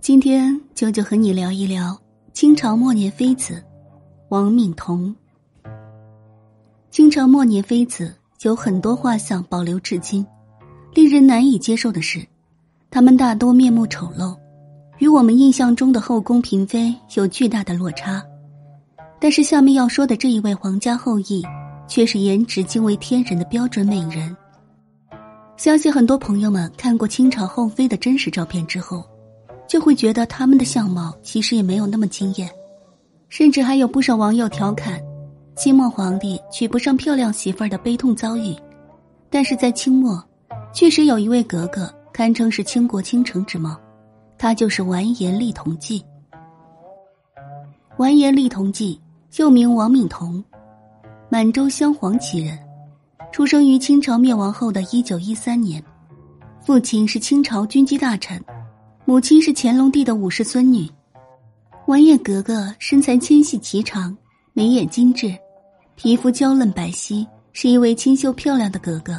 今天舅舅和你聊一聊清朝末年妃子王敏彤。清朝末年妃子有很多画像保留至今，令人难以接受的是，他们大多面目丑陋，与我们印象中的后宫嫔妃有巨大的落差。但是下面要说的这一位皇家后裔，却是颜值惊为天人的标准美人。相信很多朋友们看过清朝后妃的真实照片之后。就会觉得他们的相貌其实也没有那么惊艳，甚至还有不少网友调侃，清末皇帝娶不上漂亮媳妇儿的悲痛遭遇。但是在清末，确实有一位格格堪称是倾国倾城之貌，她就是完颜丽同济。完颜丽同济又名王敏彤，满洲镶黄旗人，出生于清朝灭亡后的一九一三年，父亲是清朝军机大臣。母亲是乾隆帝的五世孙女，完颜格格身材纤细颀长，眉眼精致，皮肤娇嫩白皙，是一位清秀漂亮的格格。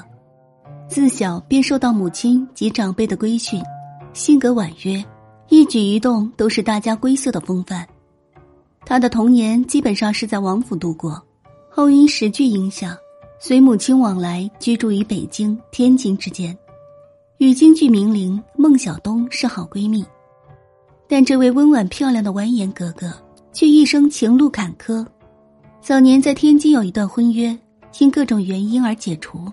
自小便受到母亲及长辈的规训，性格婉约，一举一动都是大家闺秀的风范。她的童年基本上是在王府度过，后因时局影响，随母亲往来居住于北京、天津之间。与京剧名伶孟小冬是好闺蜜，但这位温婉漂亮的完颜格格却一生情路坎坷。早年在天津有一段婚约，因各种原因而解除。